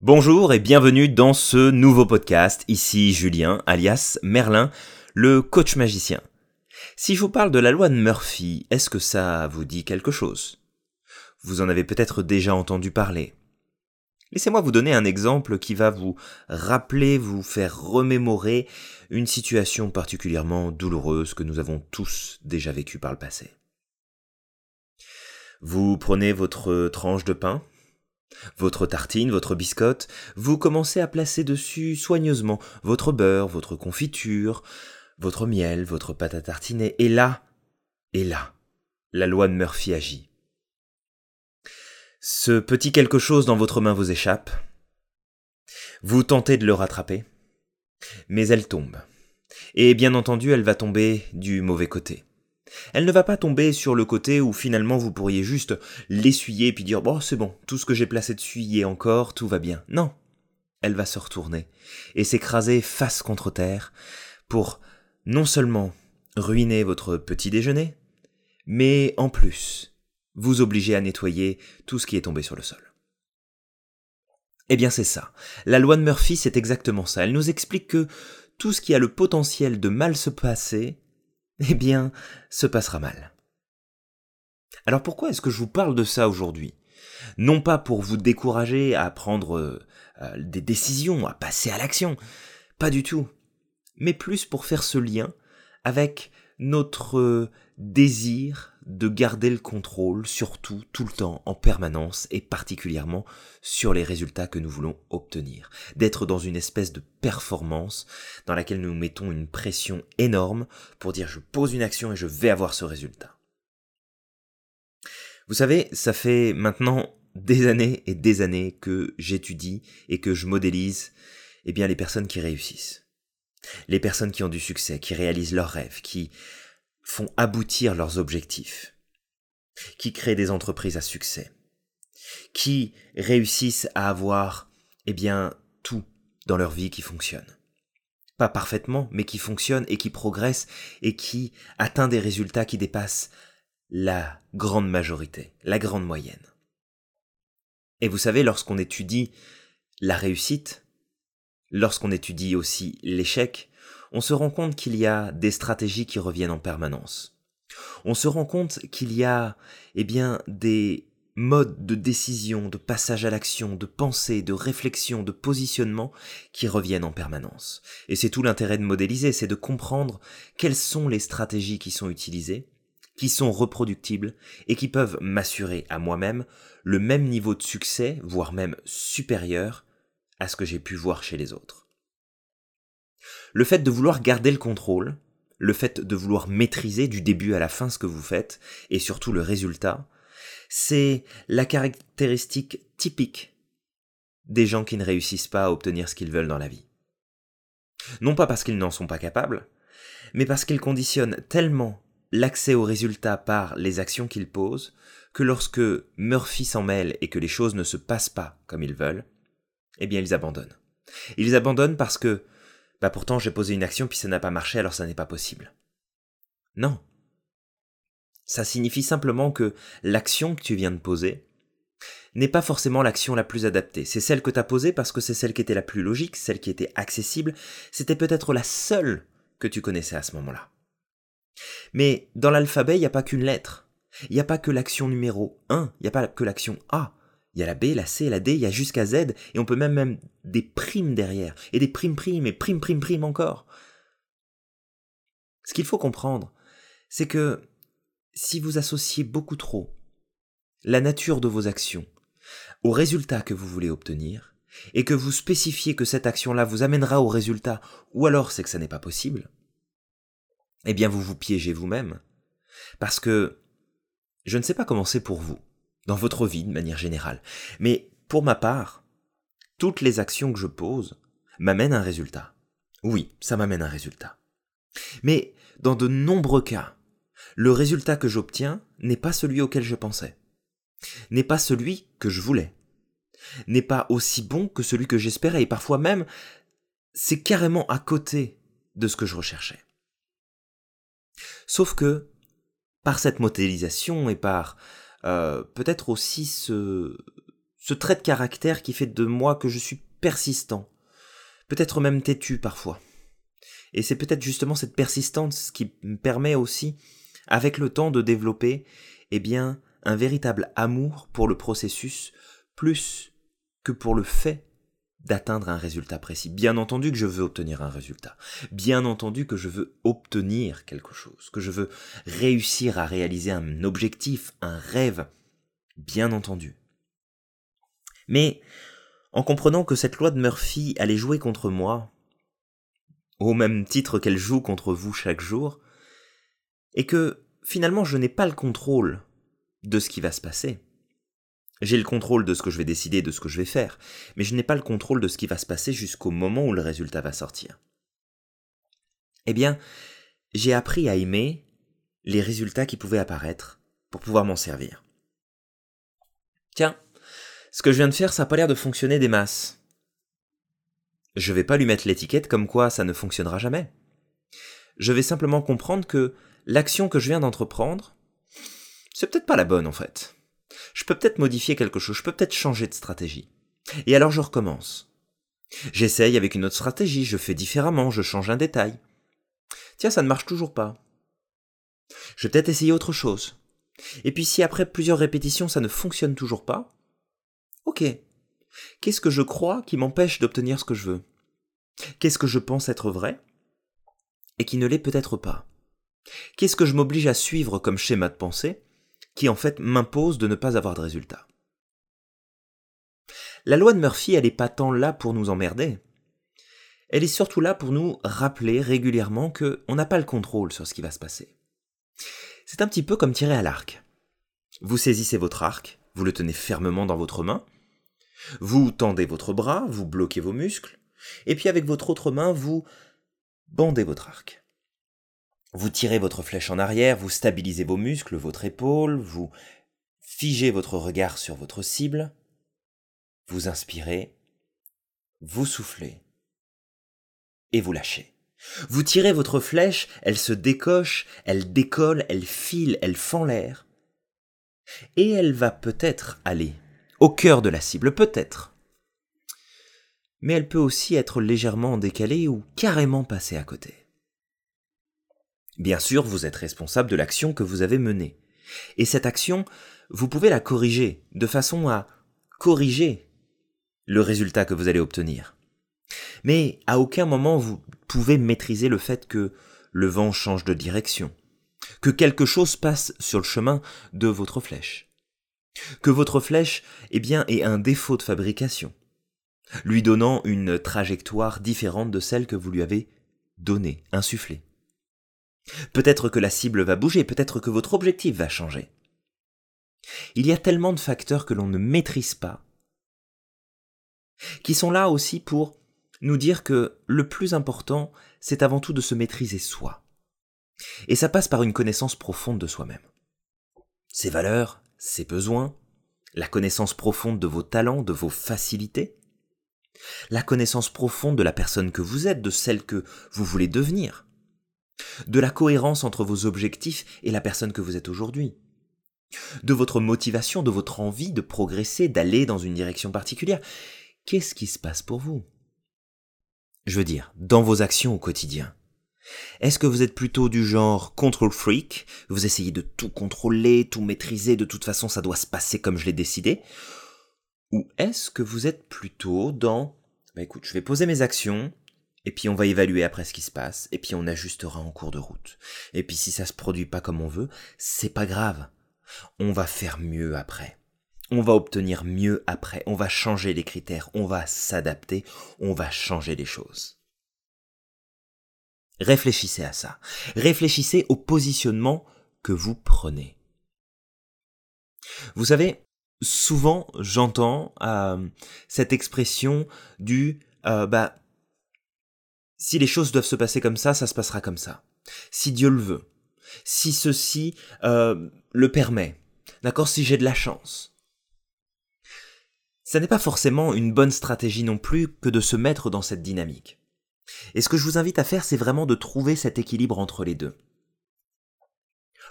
Bonjour et bienvenue dans ce nouveau podcast. Ici Julien, alias Merlin, le coach magicien. Si je vous parle de la loi de Murphy, est-ce que ça vous dit quelque chose? Vous en avez peut-être déjà entendu parler. Laissez-moi vous donner un exemple qui va vous rappeler, vous faire remémorer une situation particulièrement douloureuse que nous avons tous déjà vécue par le passé. Vous prenez votre tranche de pain, votre tartine, votre biscotte, vous commencez à placer dessus soigneusement votre beurre, votre confiture, votre miel, votre pâte à tartiner, et là, et là, la loi de Murphy agit. Ce petit quelque chose dans votre main vous échappe. Vous tentez de le rattraper, mais elle tombe. Et bien entendu, elle va tomber du mauvais côté. Elle ne va pas tomber sur le côté où finalement vous pourriez juste l'essuyer puis dire bon c'est bon, tout ce que j'ai placé dessus y est encore, tout va bien. Non. Elle va se retourner et s'écraser face contre terre pour non seulement ruiner votre petit déjeuner, mais en plus vous obliger à nettoyer tout ce qui est tombé sur le sol. Eh bien c'est ça. La loi de Murphy, c'est exactement ça. Elle nous explique que tout ce qui a le potentiel de mal se passer, eh bien, se passera mal. Alors pourquoi est-ce que je vous parle de ça aujourd'hui? Non pas pour vous décourager à prendre euh, euh, des décisions, à passer à l'action, pas du tout, mais plus pour faire ce lien avec notre euh, désir de garder le contrôle surtout tout le temps, en permanence et particulièrement sur les résultats que nous voulons obtenir. D'être dans une espèce de performance dans laquelle nous mettons une pression énorme pour dire je pose une action et je vais avoir ce résultat. Vous savez, ça fait maintenant des années et des années que j'étudie et que je modélise eh bien les personnes qui réussissent. Les personnes qui ont du succès, qui réalisent leurs rêves, qui font aboutir leurs objectifs, qui créent des entreprises à succès, qui réussissent à avoir, eh bien, tout dans leur vie qui fonctionne. Pas parfaitement, mais qui fonctionne et qui progresse et qui atteint des résultats qui dépassent la grande majorité, la grande moyenne. Et vous savez, lorsqu'on étudie la réussite, lorsqu'on étudie aussi l'échec, on se rend compte qu'il y a des stratégies qui reviennent en permanence. On se rend compte qu'il y a, eh bien, des modes de décision, de passage à l'action, de pensée, de réflexion, de positionnement qui reviennent en permanence. Et c'est tout l'intérêt de modéliser, c'est de comprendre quelles sont les stratégies qui sont utilisées, qui sont reproductibles et qui peuvent m'assurer à moi-même le même niveau de succès, voire même supérieur à ce que j'ai pu voir chez les autres. Le fait de vouloir garder le contrôle, le fait de vouloir maîtriser du début à la fin ce que vous faites, et surtout le résultat, c'est la caractéristique typique des gens qui ne réussissent pas à obtenir ce qu'ils veulent dans la vie. Non pas parce qu'ils n'en sont pas capables, mais parce qu'ils conditionnent tellement l'accès au résultat par les actions qu'ils posent, que lorsque Murphy s'en mêle et que les choses ne se passent pas comme ils veulent, eh bien ils abandonnent. Ils abandonnent parce que bah pourtant j'ai posé une action puis ça n'a pas marché alors ça n'est pas possible. Non. Ça signifie simplement que l'action que tu viens de poser n'est pas forcément l'action la plus adaptée. C'est celle que tu as posée parce que c'est celle qui était la plus logique, celle qui était accessible, c'était peut-être la seule que tu connaissais à ce moment-là. Mais dans l'alphabet, il n'y a pas qu'une lettre. Il n'y a pas que l'action numéro 1, il n'y a pas que l'action A. Il y a la B, la C, la D, il y a jusqu'à Z, et on peut même même des primes derrière, et des primes primes, et primes primes primes encore. Ce qu'il faut comprendre, c'est que si vous associez beaucoup trop la nature de vos actions au résultat que vous voulez obtenir, et que vous spécifiez que cette action-là vous amènera au résultat, ou alors c'est que ça n'est pas possible, eh bien vous vous piégez vous-même. Parce que je ne sais pas comment c'est pour vous dans votre vie de manière générale. Mais pour ma part, toutes les actions que je pose m'amènent un résultat. Oui, ça m'amène un résultat. Mais dans de nombreux cas, le résultat que j'obtiens n'est pas celui auquel je pensais, n'est pas celui que je voulais, n'est pas aussi bon que celui que j'espérais, et parfois même, c'est carrément à côté de ce que je recherchais. Sauf que, par cette modélisation et par euh, peut-être aussi ce, ce trait de caractère qui fait de moi que je suis persistant, peut-être même têtu parfois. Et c'est peut-être justement cette persistance qui me permet aussi, avec le temps, de développer, eh bien, un véritable amour pour le processus, plus que pour le fait d'atteindre un résultat précis. Bien entendu que je veux obtenir un résultat. Bien entendu que je veux obtenir quelque chose, que je veux réussir à réaliser un objectif, un rêve. Bien entendu. Mais en comprenant que cette loi de Murphy allait jouer contre moi, au même titre qu'elle joue contre vous chaque jour, et que finalement je n'ai pas le contrôle de ce qui va se passer. J'ai le contrôle de ce que je vais décider, de ce que je vais faire, mais je n'ai pas le contrôle de ce qui va se passer jusqu'au moment où le résultat va sortir. Eh bien, j'ai appris à aimer les résultats qui pouvaient apparaître pour pouvoir m'en servir. Tiens, ce que je viens de faire, ça n'a pas l'air de fonctionner des masses. Je vais pas lui mettre l'étiquette comme quoi ça ne fonctionnera jamais. Je vais simplement comprendre que l'action que je viens d'entreprendre, c'est peut-être pas la bonne en fait. Je peux peut-être modifier quelque chose, je peux peut-être changer de stratégie. Et alors je recommence. J'essaye avec une autre stratégie, je fais différemment, je change un détail. Tiens, ça ne marche toujours pas. Je vais peut-être essayer autre chose. Et puis si après plusieurs répétitions ça ne fonctionne toujours pas, Ok. Qu'est-ce que je crois qui m'empêche d'obtenir ce que je veux? Qu'est-ce que je pense être vrai et qui ne l'est peut-être pas? Qu'est-ce que je m'oblige à suivre comme schéma de pensée qui en fait m'impose de ne pas avoir de résultat La loi de Murphy, elle n'est pas tant là pour nous emmerder. Elle est surtout là pour nous rappeler régulièrement qu'on n'a pas le contrôle sur ce qui va se passer. C'est un petit peu comme tirer à l'arc. Vous saisissez votre arc, vous le tenez fermement dans votre main, vous tendez votre bras, vous bloquez vos muscles, et puis avec votre autre main, vous bandez votre arc. Vous tirez votre flèche en arrière, vous stabilisez vos muscles, votre épaule, vous figez votre regard sur votre cible, vous inspirez, vous soufflez, et vous lâchez. Vous tirez votre flèche, elle se décoche, elle décolle, elle file, elle fend l'air, et elle va peut-être aller au cœur de la cible, peut-être. Mais elle peut aussi être légèrement décalée ou carrément passer à côté. Bien sûr, vous êtes responsable de l'action que vous avez menée. Et cette action, vous pouvez la corriger de façon à corriger le résultat que vous allez obtenir. Mais à aucun moment vous pouvez maîtriser le fait que le vent change de direction, que quelque chose passe sur le chemin de votre flèche que votre flèche, eh bien, ait un défaut de fabrication, lui donnant une trajectoire différente de celle que vous lui avez donnée, insufflée. Peut-être que la cible va bouger, peut-être que votre objectif va changer. Il y a tellement de facteurs que l'on ne maîtrise pas, qui sont là aussi pour nous dire que le plus important, c'est avant tout de se maîtriser soi. Et ça passe par une connaissance profonde de soi-même. Ses valeurs, ses besoins, la connaissance profonde de vos talents, de vos facilités, la connaissance profonde de la personne que vous êtes, de celle que vous voulez devenir, de la cohérence entre vos objectifs et la personne que vous êtes aujourd'hui, de votre motivation, de votre envie de progresser, d'aller dans une direction particulière. Qu'est-ce qui se passe pour vous? Je veux dire, dans vos actions au quotidien. Est-ce que vous êtes plutôt du genre control freak? Vous essayez de tout contrôler, tout maîtriser, de toute façon ça doit se passer comme je l'ai décidé? Ou est-ce que vous êtes plutôt dans bah écoute, je vais poser mes actions, et puis on va évaluer après ce qui se passe, et puis on ajustera en cours de route. Et puis si ça se produit pas comme on veut, c'est pas grave. On va faire mieux après. On va obtenir mieux après. On va changer les critères. On va s'adapter. On va changer les choses. Réfléchissez à ça. Réfléchissez au positionnement que vous prenez. Vous savez, souvent j'entends euh, cette expression du euh, bah si les choses doivent se passer comme ça, ça se passera comme ça. Si Dieu le veut, si ceci euh, le permet, d'accord, si j'ai de la chance. Ça n'est pas forcément une bonne stratégie non plus que de se mettre dans cette dynamique. Et ce que je vous invite à faire, c'est vraiment de trouver cet équilibre entre les deux.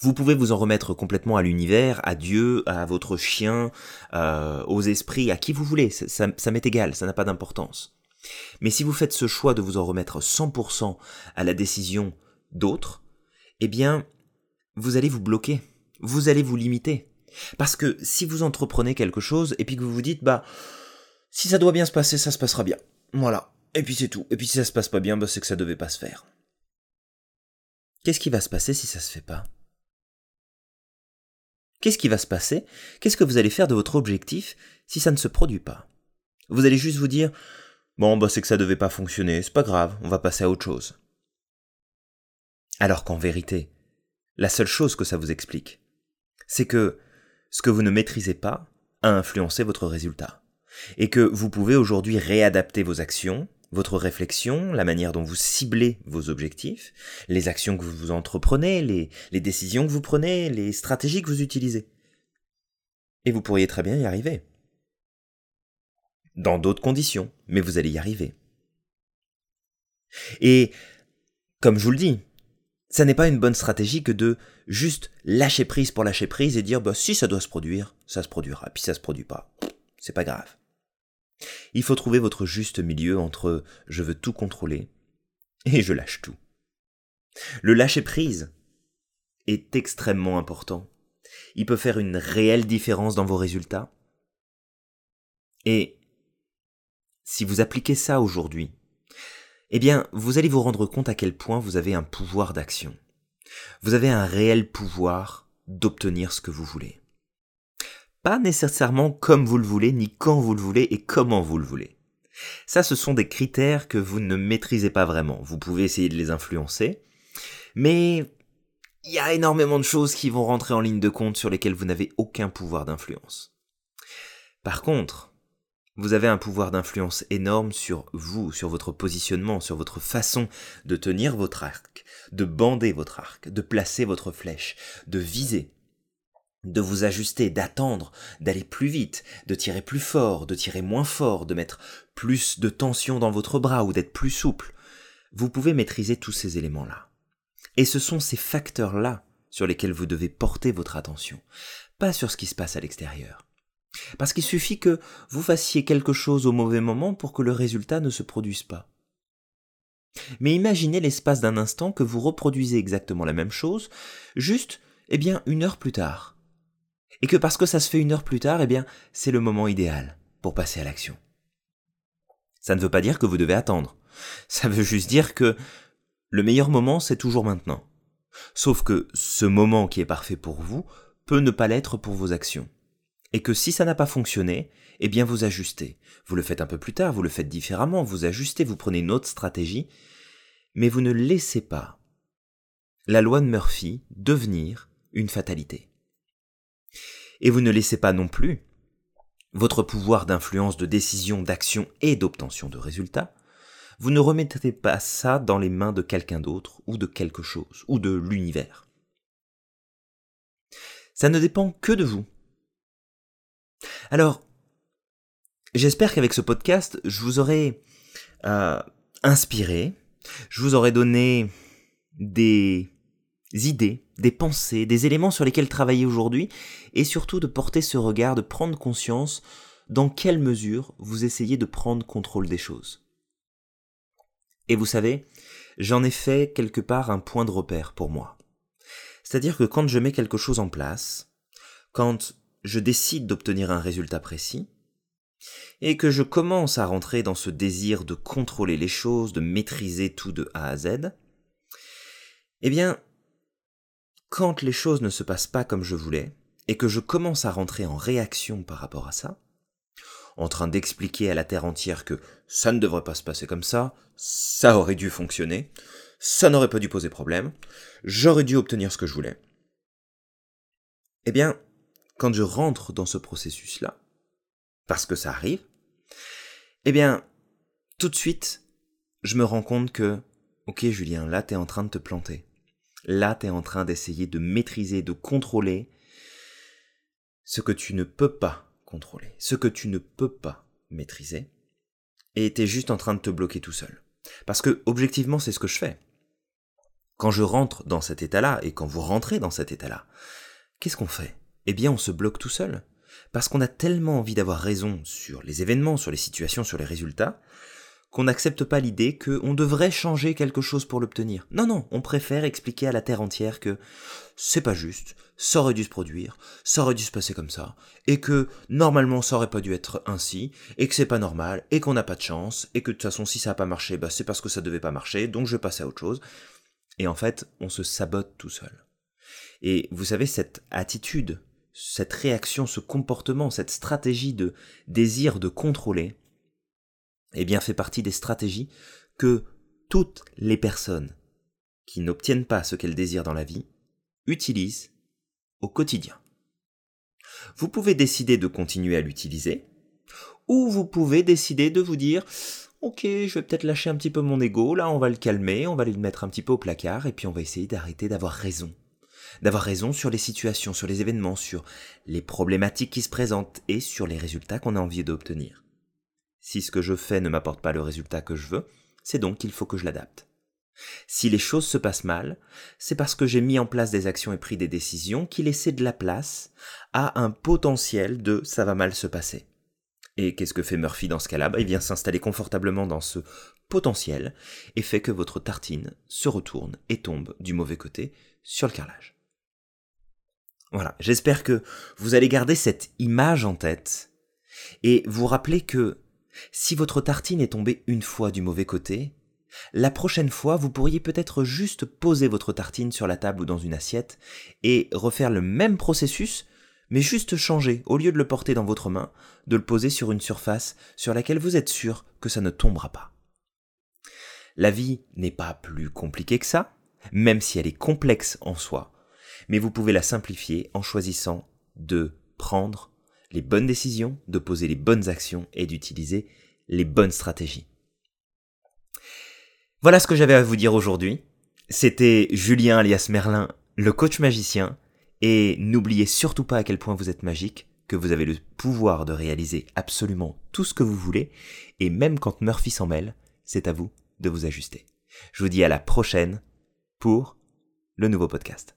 Vous pouvez vous en remettre complètement à l'univers, à Dieu, à votre chien, euh, aux esprits, à qui vous voulez, ça, ça m'est égal, ça n'a pas d'importance. Mais si vous faites ce choix de vous en remettre 100% à la décision d'autres, eh bien, vous allez vous bloquer, vous allez vous limiter. Parce que si vous entreprenez quelque chose et puis que vous vous dites, bah, si ça doit bien se passer, ça se passera bien. Voilà. Et puis c'est tout. Et puis si ça se passe pas bien, bah, c'est que ça devait pas se faire. Qu'est-ce qui va se passer si ça se fait pas? Qu'est-ce qui va se passer? Qu'est-ce que vous allez faire de votre objectif si ça ne se produit pas? Vous allez juste vous dire Bon, bah c'est que ça devait pas fonctionner, c'est pas grave, on va passer à autre chose. Alors qu'en vérité, la seule chose que ça vous explique, c'est que ce que vous ne maîtrisez pas a influencé votre résultat. Et que vous pouvez aujourd'hui réadapter vos actions, votre réflexion, la manière dont vous ciblez vos objectifs, les actions que vous entreprenez, les, les décisions que vous prenez, les stratégies que vous utilisez. Et vous pourriez très bien y arriver. Dans d'autres conditions, mais vous allez y arriver. Et, comme je vous le dis, ça n'est pas une bonne stratégie que de juste lâcher prise pour lâcher prise et dire bah si ça doit se produire, ça se produira, puis ça se produit pas. C'est pas grave. Il faut trouver votre juste milieu entre je veux tout contrôler et je lâche tout. Le lâcher prise est extrêmement important. Il peut faire une réelle différence dans vos résultats. Et si vous appliquez ça aujourd'hui, eh bien, vous allez vous rendre compte à quel point vous avez un pouvoir d'action. Vous avez un réel pouvoir d'obtenir ce que vous voulez. Pas nécessairement comme vous le voulez, ni quand vous le voulez et comment vous le voulez. Ça, ce sont des critères que vous ne maîtrisez pas vraiment. Vous pouvez essayer de les influencer, mais il y a énormément de choses qui vont rentrer en ligne de compte sur lesquelles vous n'avez aucun pouvoir d'influence. Par contre, vous avez un pouvoir d'influence énorme sur vous, sur votre positionnement, sur votre façon de tenir votre arc, de bander votre arc, de placer votre flèche, de viser, de vous ajuster, d'attendre, d'aller plus vite, de tirer plus fort, de tirer moins fort, de mettre plus de tension dans votre bras ou d'être plus souple. Vous pouvez maîtriser tous ces éléments-là. Et ce sont ces facteurs-là sur lesquels vous devez porter votre attention, pas sur ce qui se passe à l'extérieur. Parce qu'il suffit que vous fassiez quelque chose au mauvais moment pour que le résultat ne se produise pas. Mais imaginez l'espace d'un instant que vous reproduisez exactement la même chose, juste, eh bien, une heure plus tard. Et que parce que ça se fait une heure plus tard, eh bien, c'est le moment idéal pour passer à l'action. Ça ne veut pas dire que vous devez attendre. Ça veut juste dire que le meilleur moment, c'est toujours maintenant. Sauf que ce moment qui est parfait pour vous peut ne pas l'être pour vos actions et que si ça n'a pas fonctionné, eh bien vous ajustez. Vous le faites un peu plus tard, vous le faites différemment, vous ajustez, vous prenez une autre stratégie, mais vous ne laissez pas la loi de Murphy devenir une fatalité. Et vous ne laissez pas non plus votre pouvoir d'influence, de décision, d'action et d'obtention de résultats, vous ne remettez pas ça dans les mains de quelqu'un d'autre ou de quelque chose ou de l'univers. Ça ne dépend que de vous. Alors, j'espère qu'avec ce podcast, je vous aurai euh, inspiré, je vous aurai donné des idées, des pensées, des éléments sur lesquels travailler aujourd'hui, et surtout de porter ce regard, de prendre conscience dans quelle mesure vous essayez de prendre contrôle des choses. Et vous savez, j'en ai fait quelque part un point de repère pour moi. C'est-à-dire que quand je mets quelque chose en place, quand je décide d'obtenir un résultat précis, et que je commence à rentrer dans ce désir de contrôler les choses, de maîtriser tout de A à Z, eh bien, quand les choses ne se passent pas comme je voulais, et que je commence à rentrer en réaction par rapport à ça, en train d'expliquer à la Terre entière que ça ne devrait pas se passer comme ça, ça aurait dû fonctionner, ça n'aurait pas dû poser problème, j'aurais dû obtenir ce que je voulais, eh bien, quand je rentre dans ce processus-là, parce que ça arrive, eh bien, tout de suite, je me rends compte que, ok Julien, là t'es en train de te planter. Là t'es en train d'essayer de maîtriser, de contrôler ce que tu ne peux pas contrôler, ce que tu ne peux pas maîtriser, et t'es juste en train de te bloquer tout seul. Parce que, objectivement, c'est ce que je fais. Quand je rentre dans cet état-là, et quand vous rentrez dans cet état-là, qu'est-ce qu'on fait? Eh bien, on se bloque tout seul. Parce qu'on a tellement envie d'avoir raison sur les événements, sur les situations, sur les résultats, qu'on n'accepte pas l'idée qu'on devrait changer quelque chose pour l'obtenir. Non, non, on préfère expliquer à la Terre entière que c'est pas juste, ça aurait dû se produire, ça aurait dû se passer comme ça, et que normalement ça aurait pas dû être ainsi, et que c'est pas normal, et qu'on n'a pas de chance, et que de toute façon si ça n'a pas marché, bah c'est parce que ça devait pas marcher, donc je vais passer à autre chose. Et en fait, on se sabote tout seul. Et vous savez, cette attitude, cette réaction, ce comportement, cette stratégie de désir de contrôler, eh bien, fait partie des stratégies que toutes les personnes qui n'obtiennent pas ce qu'elles désirent dans la vie utilisent au quotidien. Vous pouvez décider de continuer à l'utiliser, ou vous pouvez décider de vous dire Ok, je vais peut-être lâcher un petit peu mon ego, là on va le calmer, on va le mettre un petit peu au placard, et puis on va essayer d'arrêter d'avoir raison. D'avoir raison sur les situations, sur les événements, sur les problématiques qui se présentent et sur les résultats qu'on a envie d'obtenir. Si ce que je fais ne m'apporte pas le résultat que je veux, c'est donc qu'il faut que je l'adapte. Si les choses se passent mal, c'est parce que j'ai mis en place des actions et pris des décisions qui laissaient de la place à un potentiel de ça va mal se passer. Et qu'est-ce que fait Murphy dans ce cas-là? Bah, Il vient s'installer confortablement dans ce potentiel et fait que votre tartine se retourne et tombe du mauvais côté sur le carrelage. Voilà, j'espère que vous allez garder cette image en tête et vous rappeler que si votre tartine est tombée une fois du mauvais côté, la prochaine fois, vous pourriez peut-être juste poser votre tartine sur la table ou dans une assiette et refaire le même processus, mais juste changer, au lieu de le porter dans votre main, de le poser sur une surface sur laquelle vous êtes sûr que ça ne tombera pas. La vie n'est pas plus compliquée que ça, même si elle est complexe en soi, mais vous pouvez la simplifier en choisissant de prendre les bonnes décisions, de poser les bonnes actions et d'utiliser les bonnes stratégies. Voilà ce que j'avais à vous dire aujourd'hui. C'était Julien alias Merlin, le coach magicien, et n'oubliez surtout pas à quel point vous êtes magique, que vous avez le pouvoir de réaliser absolument tout ce que vous voulez, et même quand Murphy s'en mêle, c'est à vous de vous ajuster. Je vous dis à la prochaine pour le nouveau podcast.